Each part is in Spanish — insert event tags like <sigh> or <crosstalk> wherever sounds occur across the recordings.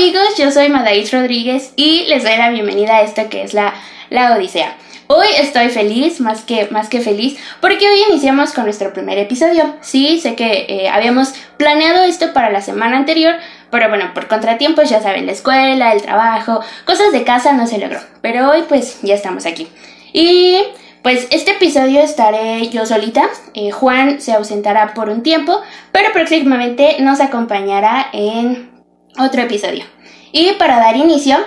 amigos, yo soy Madaís Rodríguez y les doy la bienvenida a esto que es la, la Odisea. Hoy estoy feliz, más que, más que feliz, porque hoy iniciamos con nuestro primer episodio. Sí, sé que eh, habíamos planeado esto para la semana anterior, pero bueno, por contratiempos, ya saben, la escuela, el trabajo, cosas de casa no se logró. Pero hoy pues ya estamos aquí. Y pues este episodio estaré yo solita, eh, Juan se ausentará por un tiempo, pero próximamente nos acompañará en otro episodio. Y para dar inicio,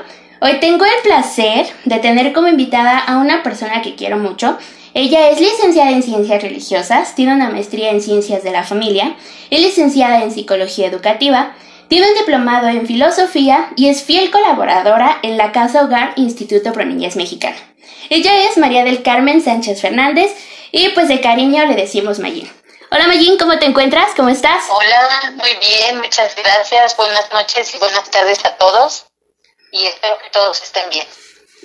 Hoy tengo el placer de tener como invitada a una persona que quiero mucho. Ella es licenciada en Ciencias Religiosas, tiene una maestría en Ciencias de la Familia, es licenciada en Psicología Educativa, tiene un diplomado en Filosofía y es fiel colaboradora en la Casa Hogar Instituto Pro Niñez Mexicana. Ella es María del Carmen Sánchez Fernández y pues de cariño le decimos Mayín. Hola Mayín, ¿cómo te encuentras? ¿Cómo estás? Hola, muy bien, muchas gracias. Buenas noches y buenas tardes a todos y espero que todos estén bien.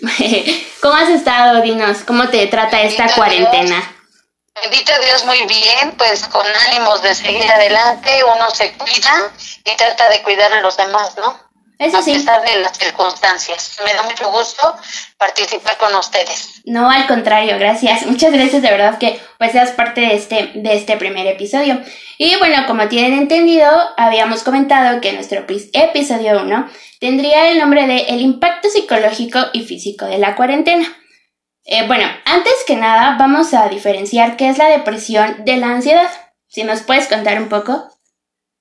<laughs> ¿Cómo has estado, Dinos? ¿Cómo te trata esta cuarentena? bendito Dios, muy bien, pues con ánimos de seguir adelante, uno se cuida y trata de cuidar a los demás, ¿no? Eso a pesar de las circunstancias. Me da mucho gusto participar con ustedes. No, al contrario, gracias. Muchas gracias de verdad que pues seas parte de este, de este primer episodio. Y bueno, como tienen entendido, habíamos comentado que nuestro episodio 1 tendría el nombre de El impacto psicológico y físico de la cuarentena. Eh, bueno, antes que nada vamos a diferenciar qué es la depresión de la ansiedad. Si nos puedes contar un poco.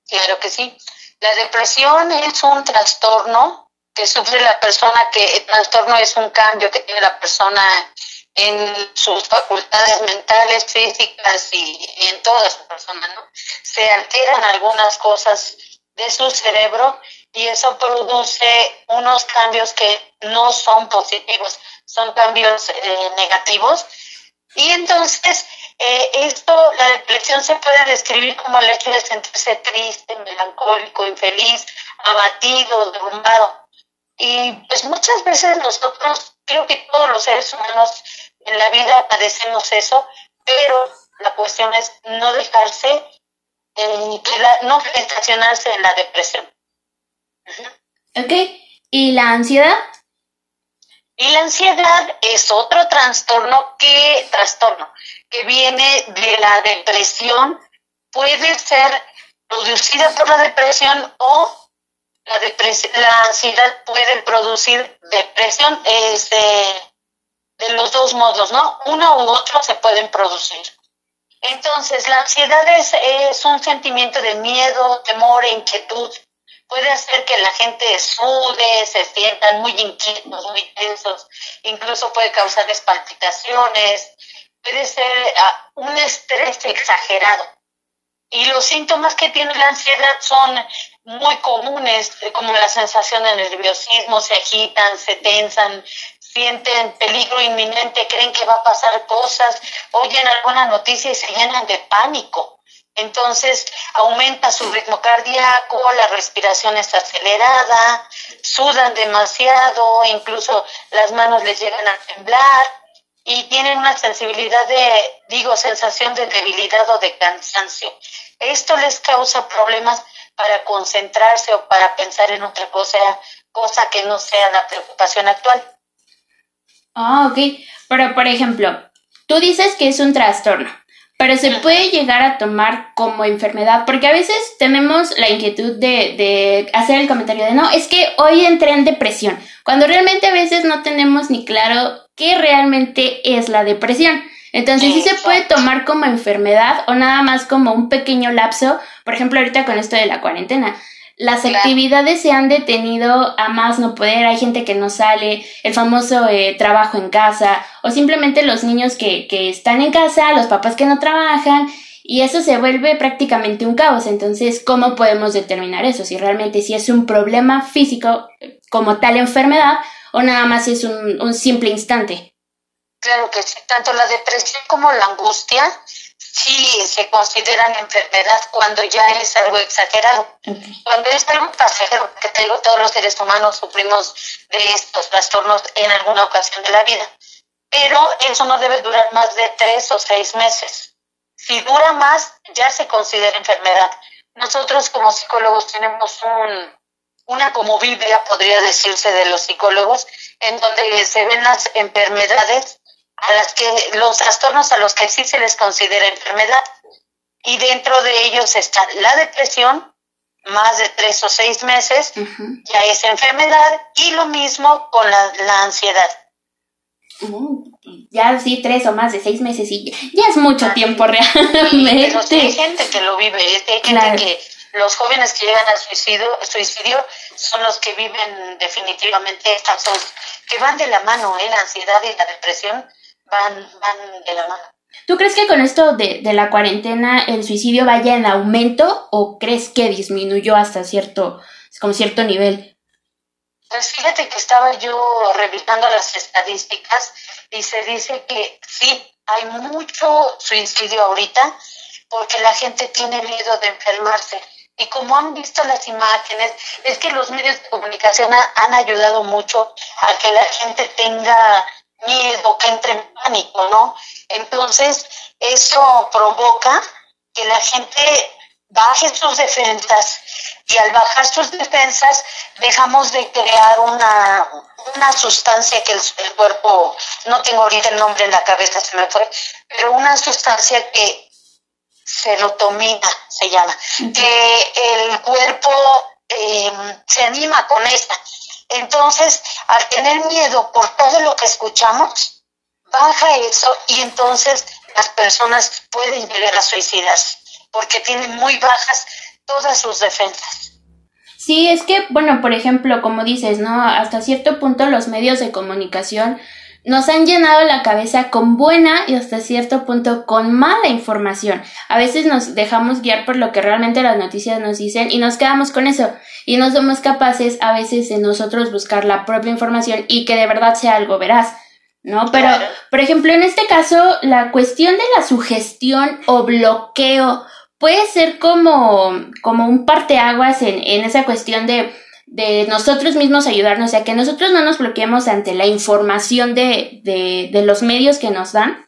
Claro que sí. La depresión es un trastorno que sufre la persona, que el trastorno es un cambio que tiene la persona en sus facultades mentales, físicas y, en toda su persona, ¿no? Se alteran algunas cosas de su cerebro y eso produce unos cambios que no son positivos, son cambios eh, negativos. Y entonces, eh, esto, la depresión se puede describir como el hecho de sentirse triste, melancólico, infeliz, abatido, derrumbado. Y pues muchas veces nosotros, creo que todos los seres humanos en la vida padecemos eso, pero la cuestión es no dejarse, eh, no estacionarse en la depresión. Ok, ¿y la ansiedad? Y la ansiedad es otro trastorno que, trastorno, que viene de la depresión, puede ser producida por la depresión o la, la ansiedad puede producir depresión. Este, de los dos modos, ¿no? Uno u otro se pueden producir. Entonces, la ansiedad es, un sentimiento de miedo, temor inquietud. Puede hacer que la gente sude, se sientan muy inquietos, muy tensos, incluso puede causarles palpitaciones, puede ser ah, un estrés exagerado. Y los síntomas que tiene la ansiedad son muy comunes, como la sensación de nerviosismo, se agitan, se tensan, sienten peligro inminente, creen que va a pasar cosas, oyen alguna noticia y se llenan de pánico. Entonces aumenta su ritmo cardíaco, la respiración está acelerada, sudan demasiado, incluso las manos les llegan a temblar y tienen una sensibilidad de, digo, sensación de debilidad o de cansancio. Esto les causa problemas para concentrarse o para pensar en otra cosa, cosa que no sea la preocupación actual. Ah, ok. Pero, por ejemplo, tú dices que es un trastorno, pero se puede llegar a tomar como enfermedad, porque a veces tenemos la inquietud de, de hacer el comentario de, no, es que hoy entré en depresión, cuando realmente a veces no tenemos ni claro qué realmente es la depresión. Entonces, ¿sí se puede tomar como enfermedad o nada más como un pequeño lapso? Por ejemplo, ahorita con esto de la cuarentena las actividades se han detenido a más no poder, hay gente que no sale, el famoso eh, trabajo en casa, o simplemente los niños que, que están en casa, los papás que no trabajan, y eso se vuelve prácticamente un caos. Entonces, ¿cómo podemos determinar eso? Si realmente si es un problema físico como tal enfermedad o nada más es un, un simple instante. Claro que sí, tanto la depresión como la angustia sí se consideran enfermedad cuando ya es algo exagerado. Cuando es algo pasajero, que te digo, todos los seres humanos sufrimos de estos trastornos en alguna ocasión de la vida. Pero eso no debe durar más de tres o seis meses. Si dura más, ya se considera enfermedad. Nosotros como psicólogos tenemos un, una como Biblia, podría decirse, de los psicólogos, en donde se ven las enfermedades a las que, los trastornos a los que sí se les considera enfermedad. Y dentro de ellos está la depresión, más de tres o seis meses, ya es enfermedad, y lo mismo con la, ansiedad. Mm, ya sí, tres o más de seis meses y ya es mucho tiempo realmente. hay gente que lo vive, hay gente que los jóvenes que llegan al suicidio, suicidio son los que viven definitivamente estas dos, que van de la mano, ¿eh? la ansiedad y la depresión van, van de la mano. ¿Tú crees que con esto de, de la cuarentena el suicidio vaya en aumento o crees que disminuyó hasta cierto, como cierto nivel? Pues fíjate que estaba yo revisando las estadísticas y se dice que sí, hay mucho suicidio ahorita porque la gente tiene miedo de enfermarse. Y como han visto las imágenes, es que los medios de comunicación han ayudado mucho a que la gente tenga miedo, que entre en pánico, ¿no? Entonces, eso provoca que la gente baje sus defensas y al bajar sus defensas dejamos de crear una, una sustancia que el, el, cuerpo, no tengo ahorita el nombre en la cabeza, se me fue, pero una sustancia que serotonina se llama, que el cuerpo em, se anima con esta. Entonces, al tener miedo por todo lo que escuchamos, baja eso y entonces las personas pueden llegar a suicidas porque tienen muy bajas todas sus defensas. Sí, es que, bueno, por ejemplo, como dices, ¿no? Hasta cierto punto los medios de comunicación nos han llenado la cabeza con buena y hasta cierto punto con mala información. A veces nos dejamos guiar por lo que realmente las noticias nos dicen y nos quedamos con eso y no somos capaces a veces de nosotros buscar la propia información y que de verdad sea algo veraz. ¿No? Pero, por ejemplo, en este caso, la cuestión de la sugestión o bloqueo puede ser como, como un parteaguas en, en esa cuestión de de nosotros mismos ayudarnos, o sea, que nosotros no nos bloqueemos ante la información de, de, de los medios que nos dan.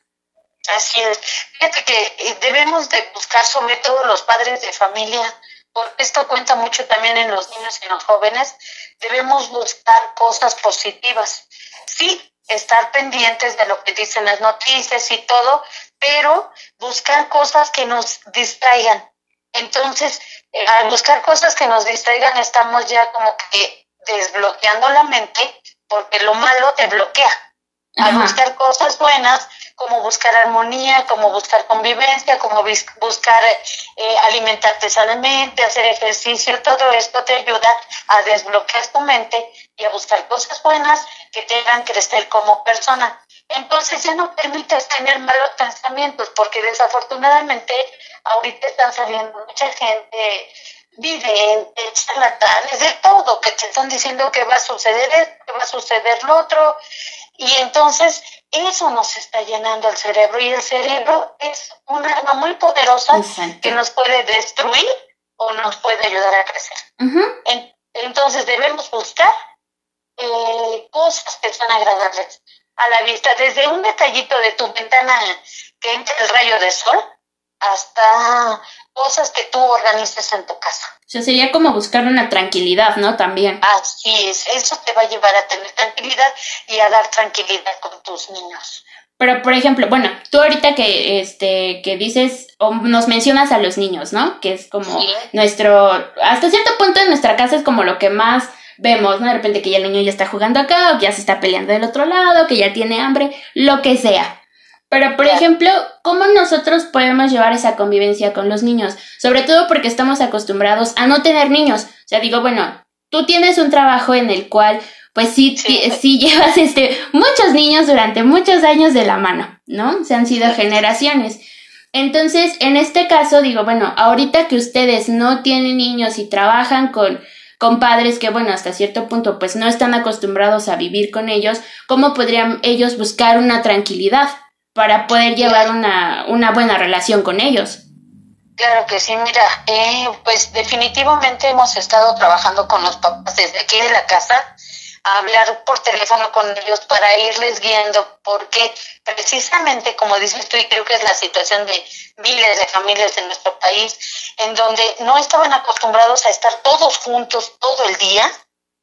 Así es. Fíjate que eh, debemos de buscar sobre todo los padres de familia, porque esto cuenta mucho también en los niños y en los jóvenes, debemos buscar cosas positivas. Sí, estar pendientes de lo que dicen las noticias y todo, pero buscar cosas que nos distraigan. Entonces, eh, al buscar cosas que nos distraigan, estamos ya como que desbloqueando la mente, porque lo malo te bloquea. Al buscar cosas buenas, como buscar armonía, como buscar convivencia, como buscar eh, alimentarte sanamente, hacer ejercicio, todo esto te ayuda a desbloquear tu mente y a buscar cosas buenas que te hagan crecer como persona. Entonces ya no permites tener malos pensamientos, porque desafortunadamente ahorita están saliendo mucha gente vidente, charlatanes, de todo, que te están diciendo que va a suceder esto, que va a suceder lo otro, y entonces eso nos está llenando el cerebro, y el cerebro es un arma muy poderosa que nos puede destruir o nos puede ayudar a crecer. entonces debemos buscar eh, cosas que son agradables a la vista, desde un detallito de tu ventana que entra el rayo de sol hasta cosas que tú organices en tu casa. O sea, sería como buscar una tranquilidad, ¿no? También. Así es, eso te va a llevar a tener tranquilidad y a dar tranquilidad con tus niños. Pero, por ejemplo, bueno, tú ahorita que, este, que dices, o nos mencionas a los niños, ¿no? Que es como nuestro, hasta cierto punto en nuestra casa es como lo que más vemos, ¿no? De repente que ya el niño ya está jugando acá, o que ya se está peleando del otro lado, que ya tiene hambre, lo que sea. Pero, por ejemplo, ¿cómo nosotros podemos llevar esa convivencia con los niños? Sobre todo porque estamos acostumbrados a no tener niños. O sea, digo, bueno, tú tienes un trabajo en el cual, pues sí, sí, llevas <laughs> este, muchos niños durante muchos años de la mano, ¿no? Se han sido generaciones. Entonces, en este caso, digo, bueno, ahorita que ustedes no tienen niños y trabajan con, con padres que, bueno, hasta cierto punto, pues no están acostumbrados a vivir con ellos, ¿cómo podrían ellos buscar una tranquilidad? para poder llevar una, una buena relación con ellos. Claro que sí, mira, eh, pues definitivamente hemos estado trabajando con los papás desde aquí de la casa hablar por teléfono con ellos para irles guiando, porque precisamente, como dices tú, y creo que es la situación de miles de familias en nuestro país, en donde no estaban acostumbrados a estar todos juntos todo el día,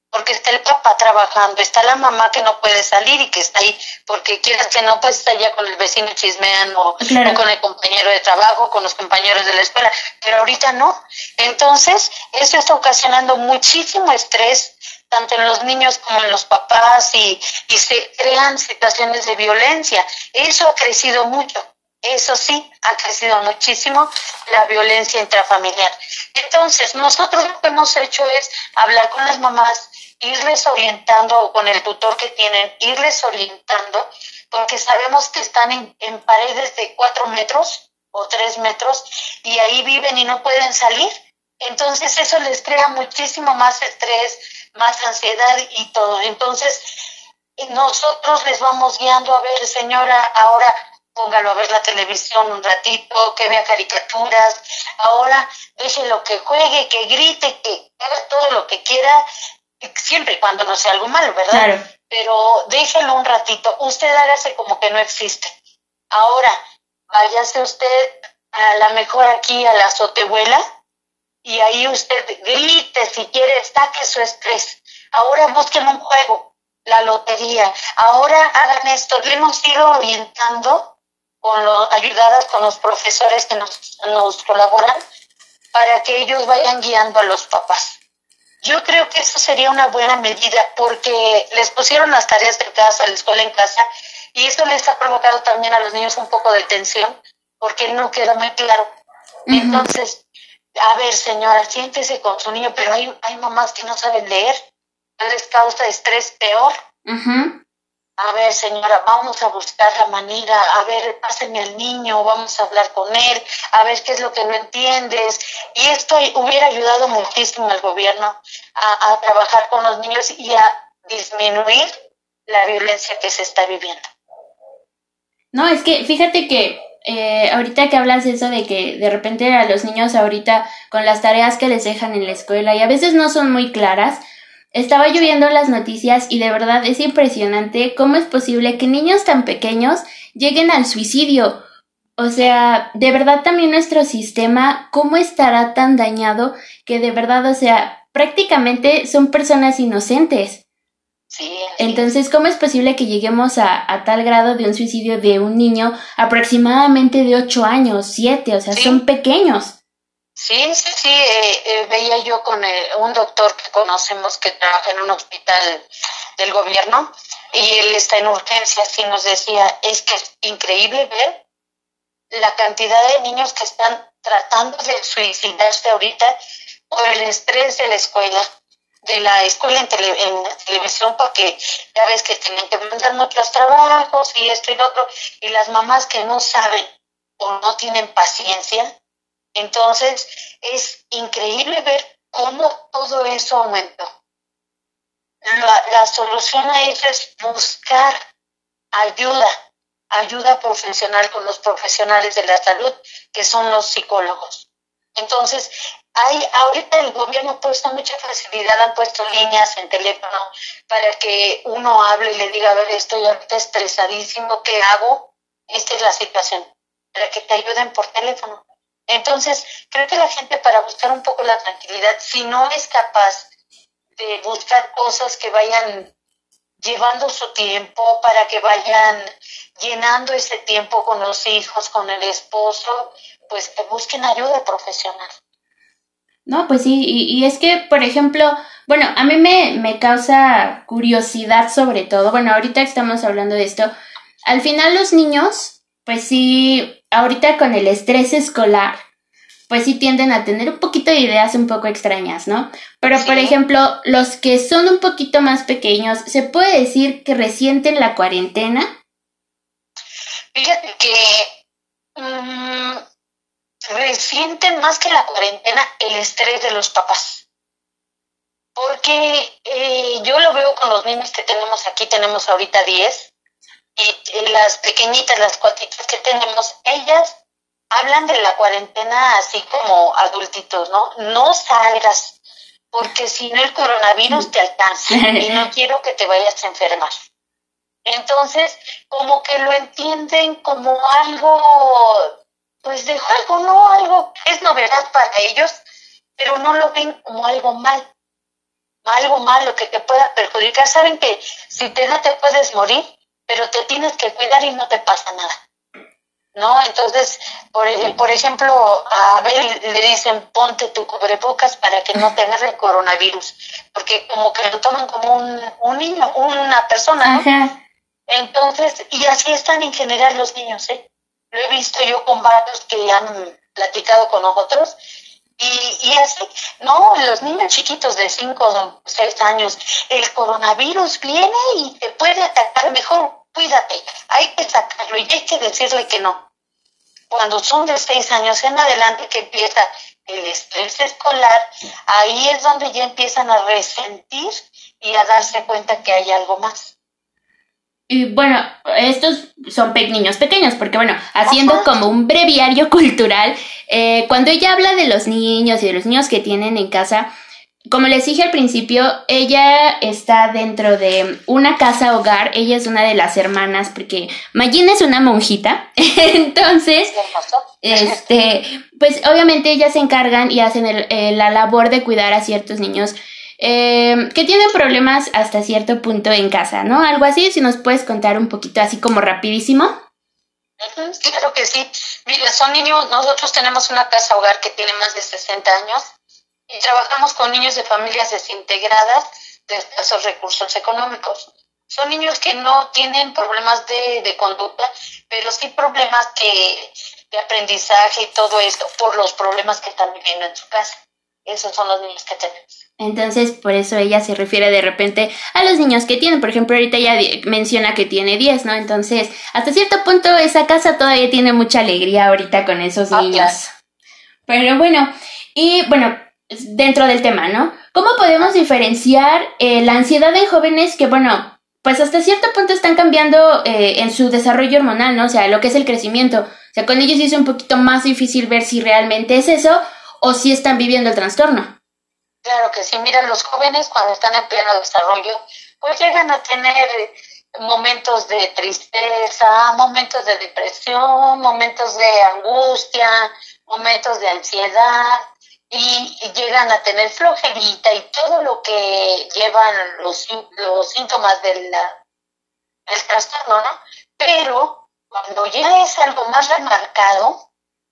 porque está el papá trabajando, está la mamá que no puede salir y que está ahí, porque quieras que no, pues está ya con el vecino chismeando, o, con el compañero de trabajo, con los compañeros de la escuela, pero ahorita no. Entonces, eso está ocasionando muchísimo estrés, tanto en los niños como en los papás, y, y se crean situaciones de violencia. Eso ha crecido mucho. Eso sí, ha crecido muchísimo la violencia intrafamiliar. Entonces, nosotros lo que hemos hecho es hablar con las mamás, irles orientando con el tutor que tienen, irles orientando, porque sabemos que están en, paredes de cuatro metros o tres metros y ahí viven y no pueden salir. Entonces eso les crea muchísimo más estrés, más ansiedad y todo. Entonces nosotros les vamos guiando a ver, señora, ahora póngalo a ver la televisión un ratito, que vea caricaturas, ahora déjelo que juegue, que grite, que haga todo lo que quiera, siempre y cuando no sea algo malo, ¿verdad? Pero déjelo un ratito, usted hágase como que no existe. Ahora, váyase usted a la mejor aquí a la azotehuela y ahí usted grite si quiere, saque su estrés. Ahora busquen un juego, la lotería. Ahora hagan esto. Le hemos ido orientando, con lo, ayudadas con los profesores que nos, nos colaboran, para que ellos vayan guiando a los papás. Yo creo que eso sería una buena medida porque les pusieron las tareas de casa, la escuela en casa, y eso les ha provocado también a los niños un poco de tensión porque no queda muy claro. Entonces, a ver, señora, siéntese con su niño, pero hay, hay mamás que no saben leer, les causa estrés peor a ver señora, vamos a buscar la manera, a ver, pásenme al niño, vamos a hablar con él, a ver qué es lo que no entiendes. Y esto hubiera ayudado muchísimo al gobierno a, trabajar con los niños y a disminuir la violencia que se está viviendo. No, es que fíjate que eh, ahorita que hablas eso de que de repente a los niños ahorita con las tareas que les dejan en la escuela y a veces no son muy claras, estaba lloviendo las noticias y de verdad es impresionante cómo es posible que niños tan pequeños lleguen al suicidio. O sea, de verdad también nuestro sistema, ¿cómo estará tan dañado que de verdad, o sea, prácticamente son personas inocentes? Sí, Entonces, ¿cómo es posible que lleguemos a, a, tal grado de un suicidio de un niño aproximadamente de 8 años, 7? O sea, son pequeños. Sí, sí, sí, eh, eh, veía yo con eh, un doctor que conocemos que trabaja en un hospital del gobierno y él está en urgencias y nos decía, es que es increíble ver la cantidad de niños que están tratando de suicidarse ahorita por el estrés de la escuela, de la escuela en, en televisión, porque ya ves que tienen que mandar muchos trabajos y esto y lo otro, y las mamás que no saben o no tienen paciencia, entonces, es increíble ver cómo todo eso aumentó. La, solución a eso es buscar ayuda, ayuda profesional con los profesionales de la salud, que son los psicólogos. Entonces, hay, ahorita el gobierno ha puesto mucha facilidad, han puesto líneas en teléfono para que uno hable y le diga, a ver, estoy ahorita estresadísimo, ¿qué hago? Esta es la situación, para que te ayuden por teléfono. Entonces, creo que la gente para buscar un poco la tranquilidad, si no es capaz de buscar cosas que vayan llevando su tiempo, para que vayan llenando ese tiempo con los hijos, con el esposo, pues que busquen ayuda profesional. No, pues sí, y, es que, por ejemplo, bueno, a mí me, me causa curiosidad sobre todo, bueno, ahorita estamos hablando de esto, al final los niños, pues sí, ahorita con el estrés escolar, pues sí tienden a tener un poquito de ideas un poco extrañas, ¿no? Pero, por ejemplo, los que son un poquito más pequeños, ¿se puede decir que resienten la cuarentena? Fíjate que mm, resienten más que la cuarentena el estrés de los papás. Porque eh, yo lo veo con los niños que tenemos aquí, tenemos ahorita 10, y las pequeñitas, las cuatitas que tenemos, ellas hablan de la cuarentena así como adultitos, ¿no? No salgas, porque si no el coronavirus te alcanza <laughs> y no quiero que te vayas a enfermar. Entonces, como que lo entienden como algo, pues de juego, ¿no? Algo que es novedad para ellos, pero no lo ven como algo mal, algo malo que te pueda perjudicar. Saben que si te da te puedes morir, pero te tienes que cuidar y no te pasa nada. ¿no? Entonces, por, por ejemplo, a ver, le dicen ponte tu cubrebocas para que no te agarre el coronavirus, porque como que lo toman como un, un niño, una persona, ¿no? Entonces, y así están en general los niños, ¿eh? Lo he visto yo con varios que han platicado con nosotros y, y así, no, los niños chiquitos de 5 o 6 años, el coronavirus viene y te puede atacar mejor, cuídate, hay que sacarlo y hay que decirle que no. Cuando son de seis años en adelante que empieza el estrés escolar, ahí es donde ya empiezan a resentir y a darse cuenta que hay algo más. Y bueno, estos son niños pequeños, porque bueno, haciendo como un breviario <laughs> cultural, eh, cuando ella habla de los niños y de los niños que tienen en casa, como les dije al principio, ella está dentro de una casa hogar, ella es una de las hermanas, porque Mayín es una monjita, <laughs> entonces, este, pues obviamente ellas se encargan y hacen el, la labor de cuidar a ciertos niños eh, que tienen problemas hasta cierto punto en casa, ¿no? Algo así, si nos puedes contar un poquito así como rapidísimo. Claro que sí. Mira, son niños, nosotros tenemos una casa hogar que tiene más de 60 años y trabajamos con niños de familias desintegradas de escasos recursos económicos. Son niños que no tienen problemas de, de conducta, pero sí problemas que, de aprendizaje y todo esto por los problemas que están viviendo en su casa. Esos son los niños que tenemos. Entonces, por eso ella se refiere de repente a los niños que tienen. Por ejemplo, ahorita ella menciona que tiene 10, ¿no? Entonces, hasta cierto punto esa casa todavía tiene mucha alegría ahorita con esos ah, niños. Pero bueno, y bueno, dentro del tema, ¿no? ¿Cómo podemos diferenciar eh, la ansiedad en jóvenes que, bueno, pues hasta cierto punto están cambiando eh, en su desarrollo hormonal, ¿no? O sea, lo que es el crecimiento. O sea, con ellos es un poquito más difícil ver si realmente es eso o si están viviendo el trastorno. Claro que sí, mira, los jóvenes cuando están en pleno desarrollo, pues llegan a tener momentos de tristeza, momentos de depresión, momentos de angustia, momentos de ansiedad, y llegan a tener flojerita y todo lo que llevan los, los síntomas del, del trastorno, ¿no? Pero cuando ya es algo más remarcado,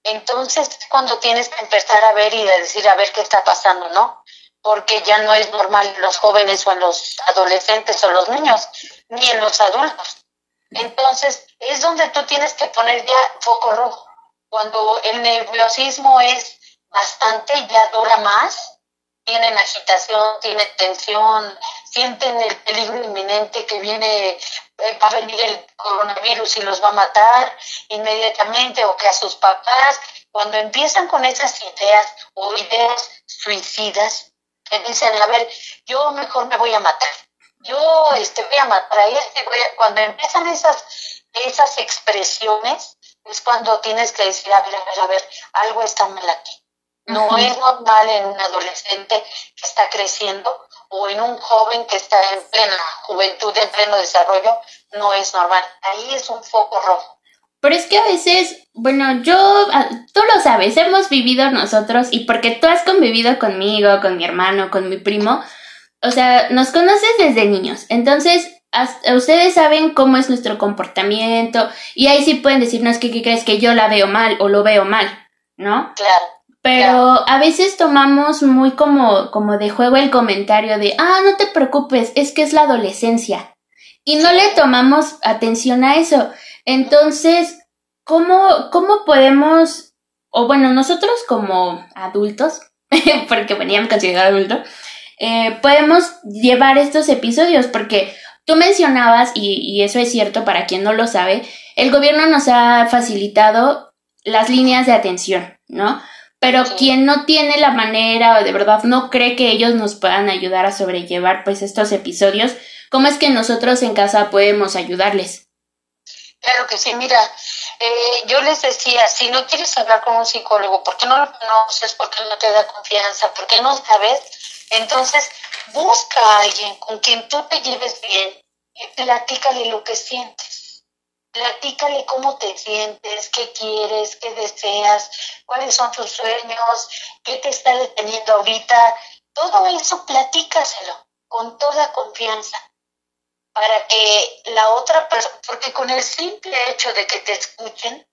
entonces es cuando tienes que empezar a ver y decir a ver qué está pasando, ¿no? Porque ya no es normal en los jóvenes o en los adolescentes o los niños, ni en los adultos. Entonces es donde tú tienes que poner ya foco rojo. Cuando el nerviosismo es bastante, ya dura más, tienen agitación, tienen tensión, sienten el peligro inminente que viene, eh, va a venir el coronavirus y los va a matar inmediatamente, o que a sus papás, cuando empiezan con esas ideas o ideas suicidas, que dicen, a ver, yo mejor me voy a matar, yo este, voy a matar a este, voy cuando empiezan esas, esas expresiones, es cuando tienes que decir, a ver, a ver, a ver, algo está mal aquí. No es normal en un adolescente que está creciendo o en un joven que está en plena juventud, en pleno desarrollo, no es normal. Ahí es un foco rojo. Pero es que a veces, bueno, yo, ah, tú lo sabes, hemos vivido nosotros y porque tú has convivido conmigo, con mi hermano, con mi primo, o sea, nos conoces desde niños. Entonces, ustedes saben cómo es nuestro comportamiento y ahí sí pueden decirnos que, crees que yo la veo mal o lo veo mal, ¿no? Claro. Pero a veces tomamos muy como, como de juego el comentario de, ah, no te preocupes, es que es la adolescencia. Y no le tomamos atención a eso. Entonces, ¿cómo, cómo podemos, o bueno, nosotros como adultos, <laughs> porque veníamos considerado adulto, eh, podemos llevar estos episodios? Porque tú mencionabas, y, y eso es cierto para quien no lo sabe, el gobierno nos ha facilitado las líneas de atención, ¿no? Pero quien no tiene la manera o de verdad no cree que ellos nos puedan ayudar a sobrellevar pues estos episodios, ¿cómo es que nosotros en casa podemos ayudarles? Claro que sí, mira, eh, yo les decía, si no quieres hablar con un psicólogo, ¿por qué no lo conoces? ¿Por qué no te da confianza? ¿Por qué no sabes? Entonces, busca a alguien con quien tú te lleves bien y platícale lo que sientes. Platícale cómo te sientes, qué quieres, qué deseas, cuáles son tus sueños, qué te está deteniendo ahorita. Todo eso platícaselo con toda confianza para que la otra persona, porque con el simple hecho de que te escuchen,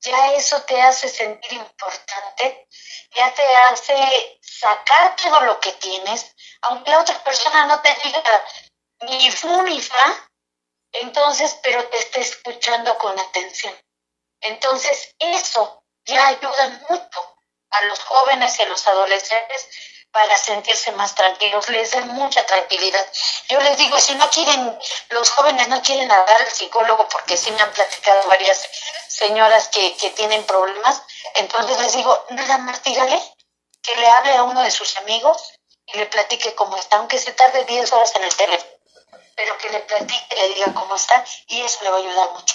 ya eso te hace sentir importante, ya te hace sacar todo lo que tienes, aunque la otra persona no te diga ni fu ni fa, entonces, pero te esté escuchando con atención. Entonces, eso ya ayuda mucho a los jóvenes y a los adolescentes para sentirse más tranquilos, les da mucha tranquilidad. Yo les digo, si no quieren, los jóvenes no quieren hablar al psicólogo porque sí me han platicado varias señoras que, que tienen problemas, entonces les digo, nada más dígale que le hable a uno de sus amigos y le platique cómo está, aunque se tarde 10 horas en el teléfono, pero que le platique, le diga cómo está y eso le va a ayudar mucho.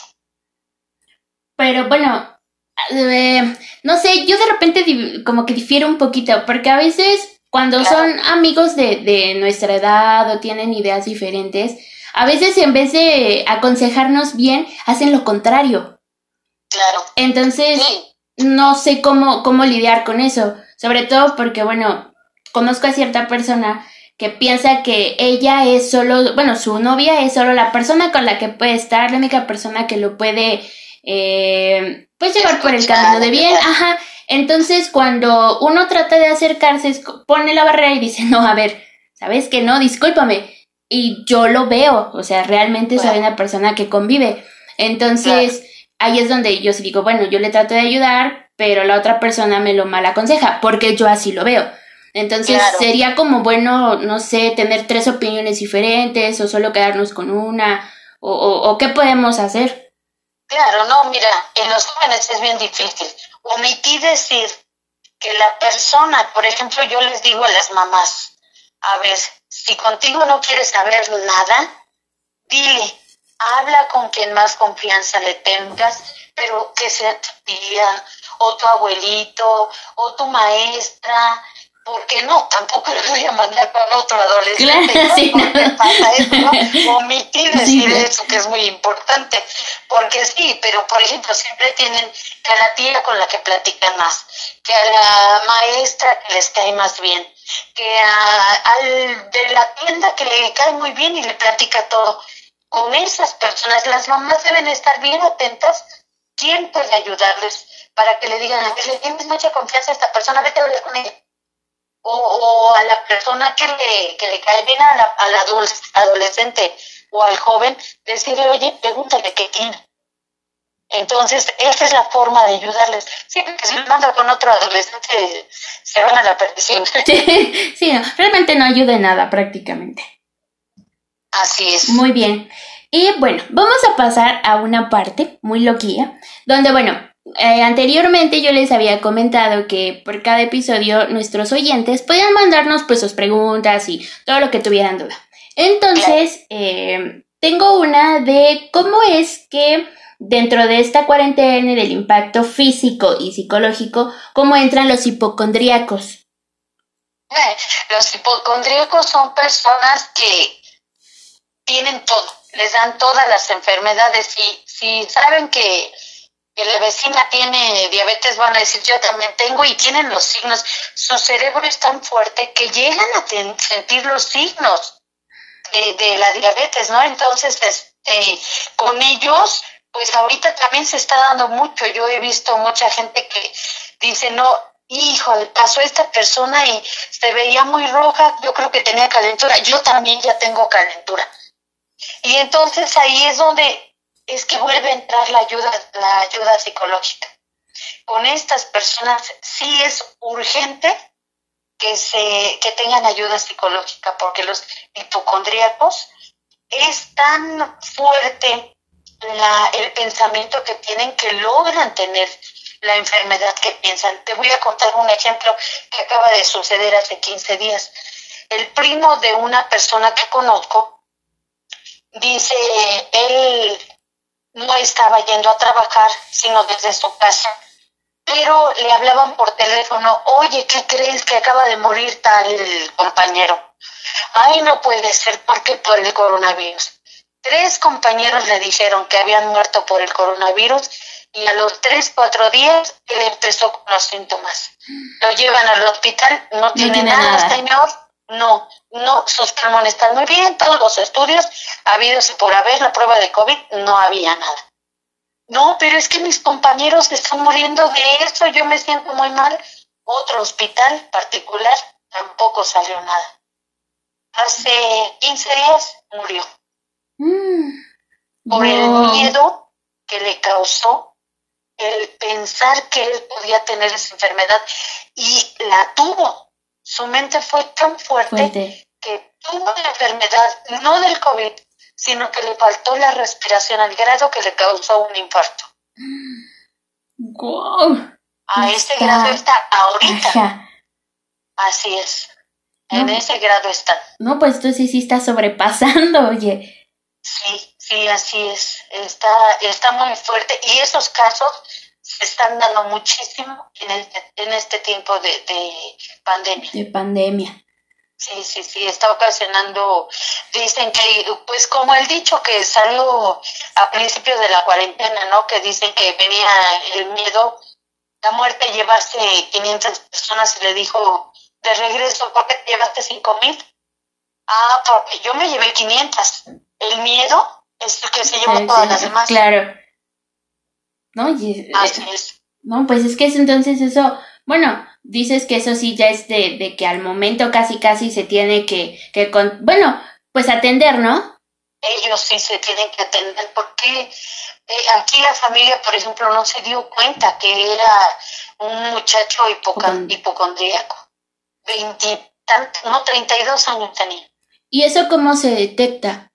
Pero bueno, eh, no sé, yo de repente como que difiero un poquito, porque a veces cuando son amigos de, de nuestra edad o tienen ideas diferentes, a veces en vez de aconsejarnos bien, hacen lo contrario. Claro. Entonces, no sé cómo, cómo lidiar con eso. Sobre todo porque, bueno, conozco a cierta persona que piensa que ella es solo, bueno, su novia es solo la persona con la que puede estar, la única persona que lo puede, eh, pues llevar por el camino de bien, ajá. Entonces, cuando uno trata de acercarse, pone la barrera y dice, no, a ver, ¿sabes que no? Discúlpame. Y yo lo veo, o sea, realmente soy una persona que convive. Entonces, ahí es donde yo digo, bueno, yo le trato de ayudar, pero la otra persona me lo mal aconseja, porque yo así lo veo. Entonces, sería como bueno, no sé, tener tres opiniones diferentes o solo quedarnos con una, o, o, o qué podemos hacer. Claro, no, mira, en los jóvenes es bien difícil omití decir que la persona, por ejemplo, yo les digo a las mamás, a ver, si contigo no quieres saber nada, dile, habla con quien más confianza le tengas, pero que sea tu tía, o tu abuelito, o tu maestra, porque no, tampoco le voy a mandar para otro adolescente. Claro, <laughs> sí, no. pasa eso, ¿no? <laughs> Omitir decir eso, que es muy importante. Porque sí, pero por ejemplo, siempre tienen que a la tía con la que platican más, que a la maestra que les cae más bien, que a, al de la tienda que le cae muy bien y le platica todo. Con esas personas, las mamás deben estar bien atentas quién puede ayudarles para que le digan, a ver, le tienes mucha confianza a esta persona, vete a hablar con ella o, a la persona que le, que le cae bien a la, al adolescente o al joven, decirle, oye, pregúntale qué tiene. Entonces, esa es la forma de ayudarles. Siempre que se manda con otro adolescente, se van a la perdición. <laughs> Sí, no, realmente no ayuda en nada prácticamente. Así es. Muy bien. Y bueno, vamos a pasar a una parte muy loquilla, donde, bueno, eh, anteriormente yo les había comentado que por cada episodio nuestros oyentes podían mandarnos pues sus preguntas y todo lo que tuvieran duda. Entonces, eh, tengo una de cómo es que dentro de esta cuarentena del impacto físico y psicológico, cómo entran los hipocondríacos. Eh, los hipocondríacos son personas que tienen todo, les dan todas las enfermedades y si saben que que la vecina tiene diabetes, van a decir yo también tengo y tienen los signos. Su cerebro es tan fuerte que llegan a sentir los signos de, la diabetes, ¿no? Entonces, este, con ellos, pues ahorita también se está dando mucho. Yo he visto mucha gente que dice, no, hijo, pasó esta persona y se veía muy roja, yo creo que tenía calentura. Yo también ya tengo calentura. Y entonces ahí es donde es que vuelve a entrar la ayuda, la ayuda psicológica. Con estas personas sí es urgente que, se, que tengan ayuda psicológica, porque los hipocondríacos es tan fuerte la, el pensamiento que tienen que logran tener la enfermedad que piensan. Te voy a contar un ejemplo que acaba de suceder hace 15 días. El primo de una persona que conozco dice, él no estaba yendo a trabajar, sino desde su casa. pero le hablaban por teléfono, oye, ¿qué crees que acaba de morir tal compañero? Ay, no puede ser, ¿por qué por el coronavirus? Tres compañeros le dijeron que habían muerto por el coronavirus y a los tres, cuatro días él empezó con los síntomas. Lo llevan al hospital, no, tiene, nada, señor, no, no, sus pulmones están muy bien, todos los estudios habidos y por haber la prueba de COVID, no había nada. No, pero es que mis compañeros están muriendo de eso, yo me siento muy mal. Otro hospital particular tampoco salió nada. Hace 15 días murió. Mm. por el miedo que le causó el pensar que él podía tener esa enfermedad y la tuvo. Su mente fue tan fuerte, que tuvo la enfermedad, no del COVID, sino que le faltó la respiración al grado que le causó un infarto. Wow. A ese grado está ahorita. Así es. En ese grado está. No, pues tú sí, sí estás sobrepasando, <laughs> oye. Sí, sí, así es. Está, está muy fuerte. Y esos casos se están dando muchísimo en este, en este tiempo de, de pandemia. De pandemia. Sí, sí, sí, está ocasionando, dicen que, pues como el dicho que salió a principios de la cuarentena, ¿no? Que dicen que venía el miedo, la muerte, llevarse 500 personas y le dijo, de regreso, ¿por qué te llevaste 5 mil? Ah, porque yo me llevé 500. El miedo es el que se llevó todas las demás. Claro. ¿No? Así es. No, pues es que es entonces eso, bueno, dices que eso sí ya es de, de que al momento casi casi se tiene que, que con, bueno, pues atender, ¿no? Ellos sí se tienen que atender porque eh, aquí la familia, por ejemplo, no se dio cuenta que era un muchacho hipocondríaco. Veintitantos, no, treinta y dos años tenía. ¿Y eso cómo se detecta?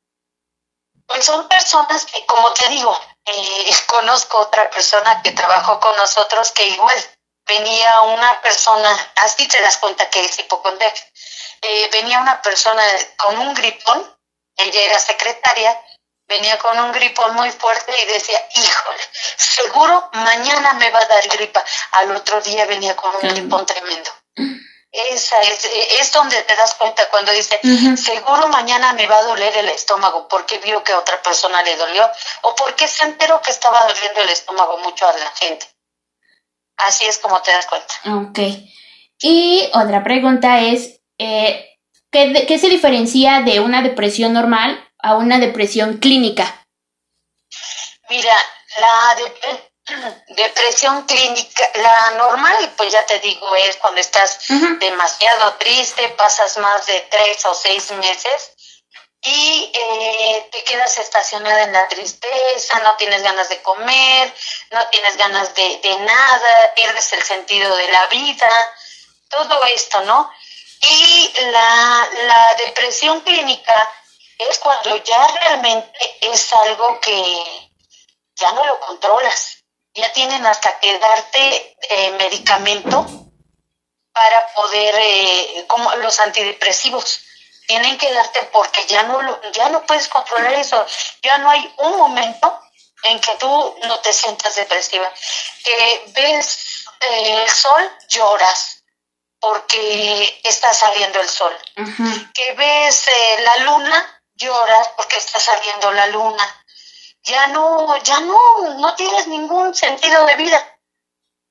Pues son personas que, como te digo, eh, conozco otra persona que trabajó con nosotros que igual venía una persona, así te das cuenta que es hipocondríaca, eh, venía una persona con un gripón, ella era secretaria, venía con un gripón muy fuerte y decía, híjole, seguro mañana me va a dar gripa. Al otro día venía con un gripón tremendo. Esa es, es donde te das cuenta cuando dice, seguro mañana me va a doler el estómago porque vio que a otra persona le dolió o porque se enteró que estaba doliendo el estómago mucho a la gente. Así es como te das cuenta. Ok. Y otra pregunta es, eh, ¿qué, ¿qué se diferencia de una depresión normal a una depresión clínica? Mira, la depresión <clears throat> clínica, la normal, pues ya te digo, es cuando estás demasiado triste, pasas más de tres o seis meses y eh, te quedas estacionada en la tristeza, no tienes ganas de comer, no tienes ganas de, de nada, pierdes el sentido de la vida, todo esto, ¿no? Y la, la depresión clínica es cuando ya realmente es algo que ya no lo controlas, ya tienen hasta que darte eh, medicamento para poder, eh, como los antidepresivos, tienen que darte porque ya no lo, ya no puedes controlar eso, ya no hay un momento en que tú no te sientas depresiva, que ves eh, el sol, lloras porque está saliendo el sol, que ves eh, la luna, lloras porque está saliendo la luna, ya no, ya no, no tienes ningún sentido de vida.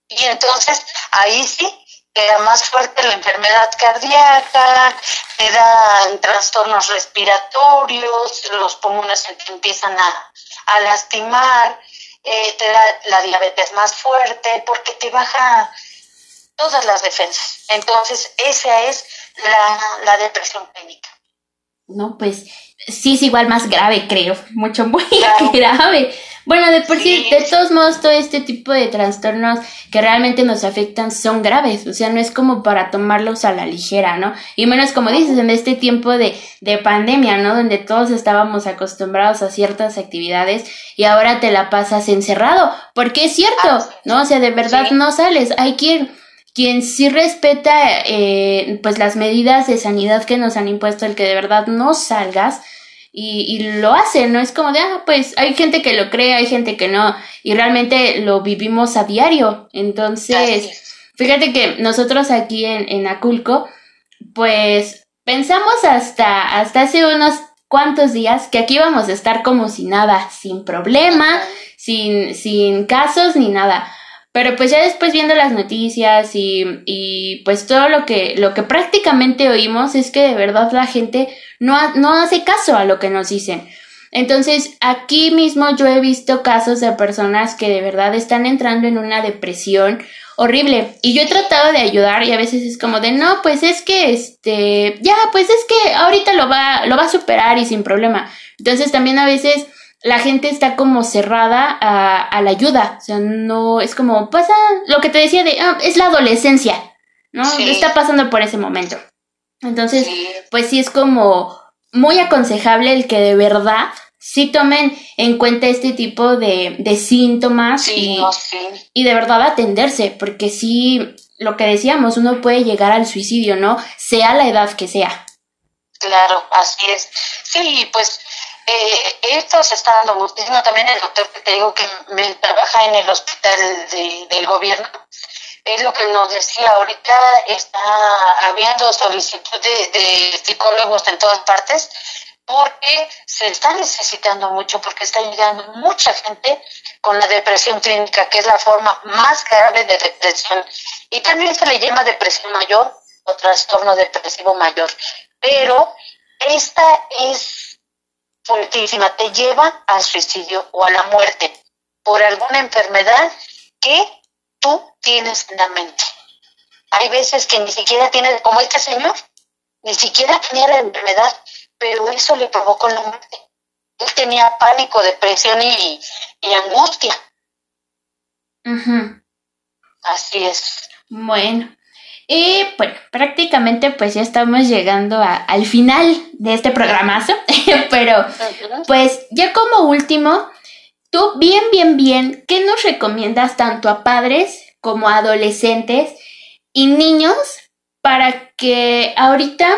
Y entonces ahí sí queda más fuerte la enfermedad cardíaca, te dan trastornos respiratorios, los pulmones se te empiezan a, lastimar, eh, te da la diabetes más fuerte porque te baja todas las defensas. Entonces, esa es la, la depresión clínica. No, pues sí es igual más grave, creo, <laughs> mucho, muy grave. Bueno, de por sí, de todos modos, todo este tipo de trastornos que realmente nos afectan son graves, o sea, no es como para tomarlos a la ligera, ¿no? Y menos como dices, en este tiempo de, de pandemia, ¿no? Donde todos estábamos acostumbrados a ciertas actividades y ahora te la pasas encerrado, porque es cierto, ¿no? O sea, de verdad no sales, hay quien quien sí respeta eh, pues las medidas de sanidad que nos han impuesto, el que de verdad no salgas, y, y lo hacen, ¿no? Es como de, ah, pues hay gente que lo cree, hay gente que no, y realmente lo vivimos a diario. Entonces, fíjate que nosotros aquí en, en Aculco, pues pensamos hasta, hasta hace unos cuantos días que aquí vamos a estar como si nada, sin problema, sin, sin casos ni nada. Pero pues ya después viendo las noticias y, y pues todo lo que, lo que prácticamente oímos es que de verdad la gente no, no hace caso a lo que nos dicen. Entonces, aquí mismo yo he visto casos de personas que de verdad están entrando en una depresión horrible. Y yo he tratado de ayudar y a veces es como de, no, pues es que, este, ya, pues es que ahorita lo va, lo va a superar y sin problema. Entonces también a veces la gente está como cerrada a, a, la ayuda. O sea, no es como pasa lo que te decía de ah, es la adolescencia, ¿no? Está pasando por ese momento. Entonces, pues sí es como muy aconsejable el que de verdad sí tomen en cuenta este tipo de, de síntomas y, y de verdad atenderse, porque sí, lo que decíamos, uno puede llegar al suicidio, ¿no? Sea la edad que sea. Claro, así es. Sí, pues eh, esto se está dando muchísimo. También el doctor que te digo que me trabaja en el hospital del gobierno, es lo que nos decía ahorita, está habiendo solicitud de, psicólogos en todas partes porque se está necesitando mucho, porque está llegando mucha gente con la depresión clínica, que es la forma más grave de depresión. Y también se le llama depresión mayor o trastorno depresivo mayor. Pero esta es fuertísima, te lleva al suicidio o a la muerte por alguna enfermedad que tú tienes en la mente. Hay veces que ni siquiera tienes, como este señor, ni siquiera tenía la enfermedad, pero eso le provocó la muerte. Él tenía pánico, depresión y, y angustia. Así es. Bueno, y bueno, prácticamente pues ya estamos llegando al final de este programazo, <laughs> pero pues ya como último, tú bien, bien, bien, ¿qué nos recomiendas tanto a padres como a adolescentes y niños para que ahorita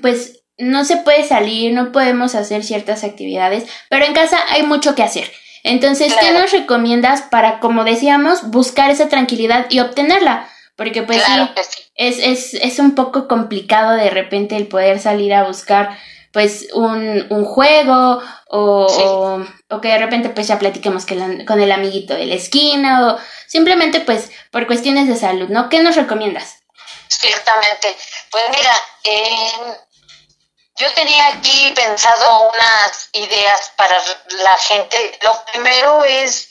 pues no se puede salir, no podemos hacer ciertas actividades, pero en casa hay mucho que hacer? Entonces, ¿qué nos recomiendas para, como decíamos, buscar esa tranquilidad y obtenerla? Porque pues sí, Es, es, es un poco complicado de repente el poder salir a buscar pues un, un juego o, o, que de repente pues ya platiquemos con el amiguito de la esquina o simplemente pues por cuestiones de salud, ¿no? ¿Qué nos recomiendas? Ciertamente. Pues mira, yo tenía aquí pensado unas ideas para la gente. Lo primero es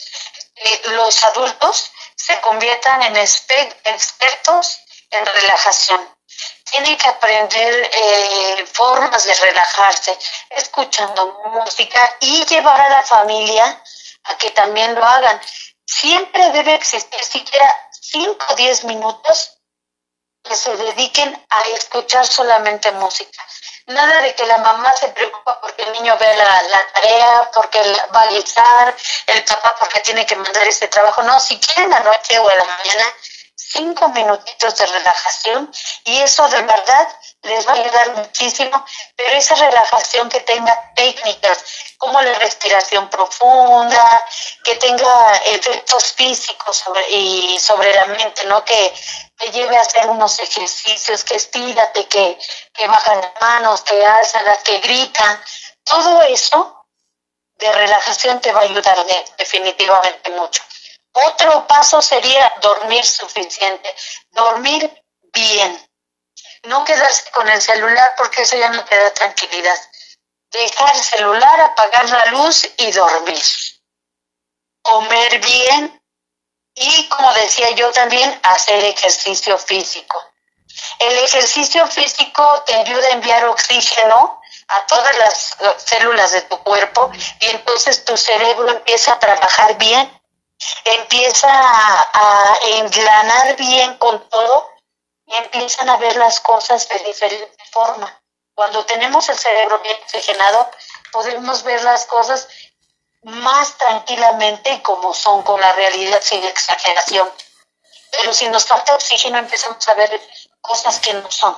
eh, los adultos se conviertan en expertos en relajación. Tienen que aprender eh, formas de relajarse, escuchando música y llevar a la familia a que también lo hagan. Siempre debe existir siquiera 5 o 10 minutos que se dediquen a escuchar solamente música. Nada de que la mamá se preocupa porque el niño ve la, la tarea, porque va a alisar, el papá porque tiene que mandar este trabajo. No, si quieren la noche o en la mañana, cinco minutitos de relajación y eso de verdad les va a ayudar muchísimo, pero esa relajación que tenga técnicas como la respiración profunda, que tenga efectos físicos sobre, y sobre la mente, ¿no? Que te lleve a hacer unos ejercicios, que estírate, que, que bajan las manos, que alzan, que gritan, todo eso de relajación te va a ayudar definitivamente mucho. Otro paso sería dormir suficiente, dormir bien. No quedarse con el celular porque eso ya no te da tranquilidad. Dejar el celular, apagar la luz y dormir. Comer bien y, como decía yo también, hacer ejercicio físico. El ejercicio físico te ayuda a enviar oxígeno a todas las células de tu cuerpo y entonces tu cerebro empieza a trabajar bien empieza a, englanar bien con todo y empiezan a ver las cosas de diferente forma. Cuando tenemos el cerebro bien oxigenado, podemos ver las cosas más tranquilamente como son, con la realidad sin exageración. Pero si nos falta oxígeno, empezamos a ver cosas que no son.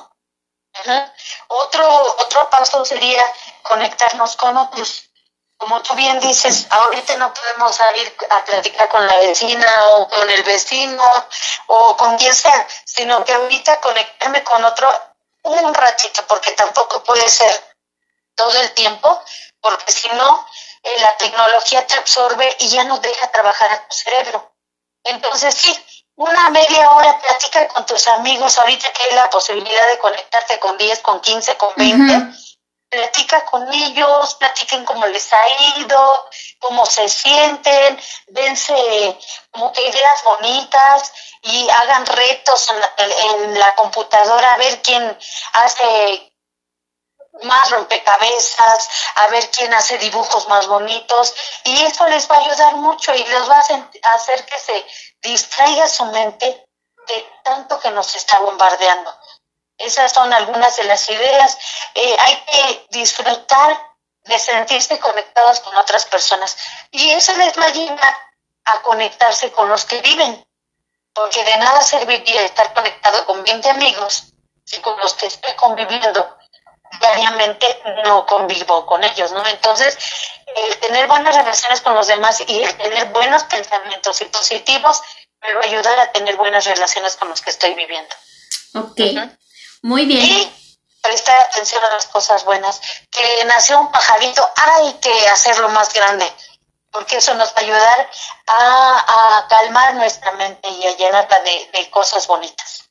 Otro, otro paso sería conectarnos con otros. Como tú bien dices, ahorita no podemos salir a platicar con la vecina o con el vecino o con quien sea, sino que ahorita conectarme con otro un ratito, porque tampoco puede ser todo el tiempo, porque si no, eh, la tecnología te absorbe y ya no deja trabajar a tu cerebro. Entonces sí, una media hora platica con tus amigos, ahorita que hay la posibilidad de conectarte con 10, con 15, con 20, platica con ellos, platiquen cómo les ha ido, cómo se sienten, dense como que ideas bonitas y hagan retos en la, en la computadora a ver quién hace más rompecabezas, a ver quién hace dibujos más bonitos y eso les va a ayudar mucho y les va a hacer que se distraiga su mente de tanto que nos está bombardeando. Esas son algunas de las ideas. Eh, hay que disfrutar de sentirse conectados con otras personas y eso les va a llevar a conectarse con los que viven, porque de nada serviría estar conectado con 20 amigos si con los que estoy conviviendo diariamente no convivo con ellos, ¿no? Entonces, el tener buenas relaciones con los demás y el tener buenos pensamientos y positivos me va a ayudar a tener buenas relaciones con los que estoy viviendo. Ok, muy bien. Y prestar atención a las cosas buenas. Que nació un pajarito, hay que hacerlo más grande, porque eso nos va a ayudar a, calmar nuestra mente y a llenarla de cosas bonitas.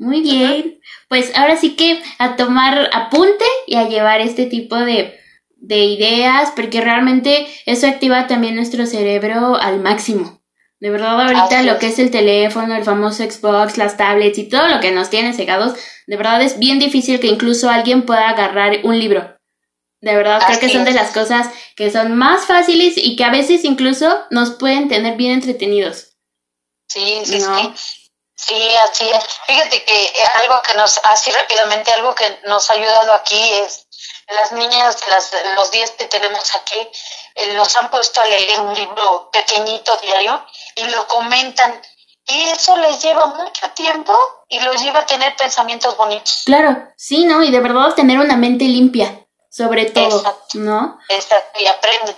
Muy bien, pues ahora sí que a tomar apunte y a llevar este tipo de, de ideas, porque realmente eso activa también nuestro cerebro al máximo. De verdad, ahorita lo que es el teléfono, el famoso Xbox, las tablets y todo lo que nos tiene cegados, de verdad es bien difícil que incluso alguien pueda agarrar un libro. De verdad, creo que son de las cosas que son más fáciles y que a veces incluso nos pueden tener bien entretenidos. Sí, sí, sí. Sí, así es. Fíjate que eh, algo que nos, así rápidamente, algo que nos ha ayudado aquí es las niñas, las, los 10 que tenemos aquí, los han puesto a leer un libro pequeñito diario y lo comentan. Y eso les lleva mucho tiempo y los lleva a tener pensamientos bonitos. Claro, sí, ¿no? Y de verdad tener una mente limpia, sobre todo, ¿no? Exacto, y aprenden.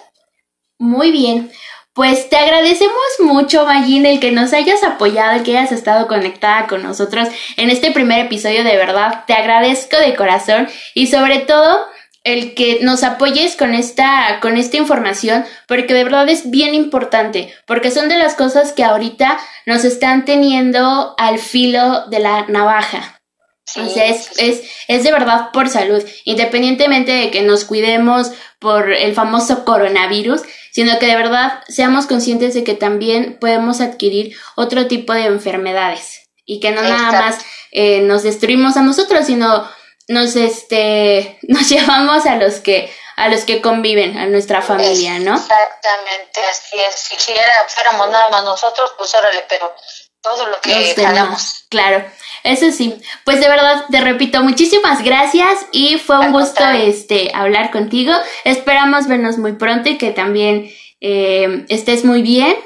Muy bien. Pues te agradecemos mucho, Magin, el que nos hayas apoyado, el que hayas estado conectada con nosotros en este primer episodio, de verdad. Te agradezco de corazón y sobre todo el que nos apoyes con esta, con esta información, porque de verdad es bien importante, porque son de las cosas que ahorita nos están teniendo al filo de la navaja. o sea, es, es, es de verdad por salud, independientemente de que nos cuidemos por el famoso coronavirus, sino que de verdad seamos conscientes de que también podemos adquirir otro tipo de enfermedades y que no nada más eh, nos destruimos a nosotros, sino nos este <laughs> nos llevamos a los que a los que conviven, a nuestra familia, ¿no? Exactamente, así es. Si fuéramos nada más nosotros, pues órale, pero todo lo que ganamos. Claro, eso sí. Pues de verdad, te repito, muchísimas gracias y fue un gusto este hablar contigo. Esperamos vernos muy pronto y que también eh, estés muy bien.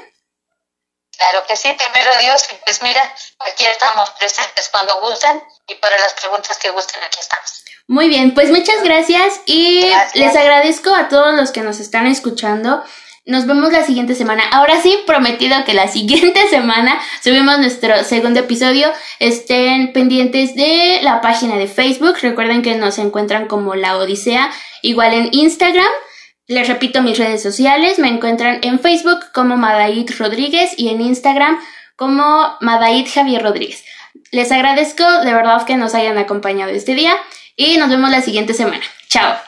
Claro que sí, primero Dios, y pues mira, aquí estamos presentes cuando gustan y para las preguntas que gusten, aquí estamos. Muy bien, pues muchas gracias y les agradezco a todos los que nos están escuchando. Nos vemos la siguiente semana. Ahora sí, prometido que la siguiente <laughs> semana subimos nuestro segundo episodio. Estén pendientes de la página de Facebook. Recuerden que nos encuentran como La Odisea, igual en Instagram. Les repito mis redes sociales. Me encuentran en Facebook como Madaid Rodríguez y en Instagram como Madaid Javier Rodríguez. Les agradezco de verdad que nos hayan acompañado este día y nos vemos la siguiente semana. Chao.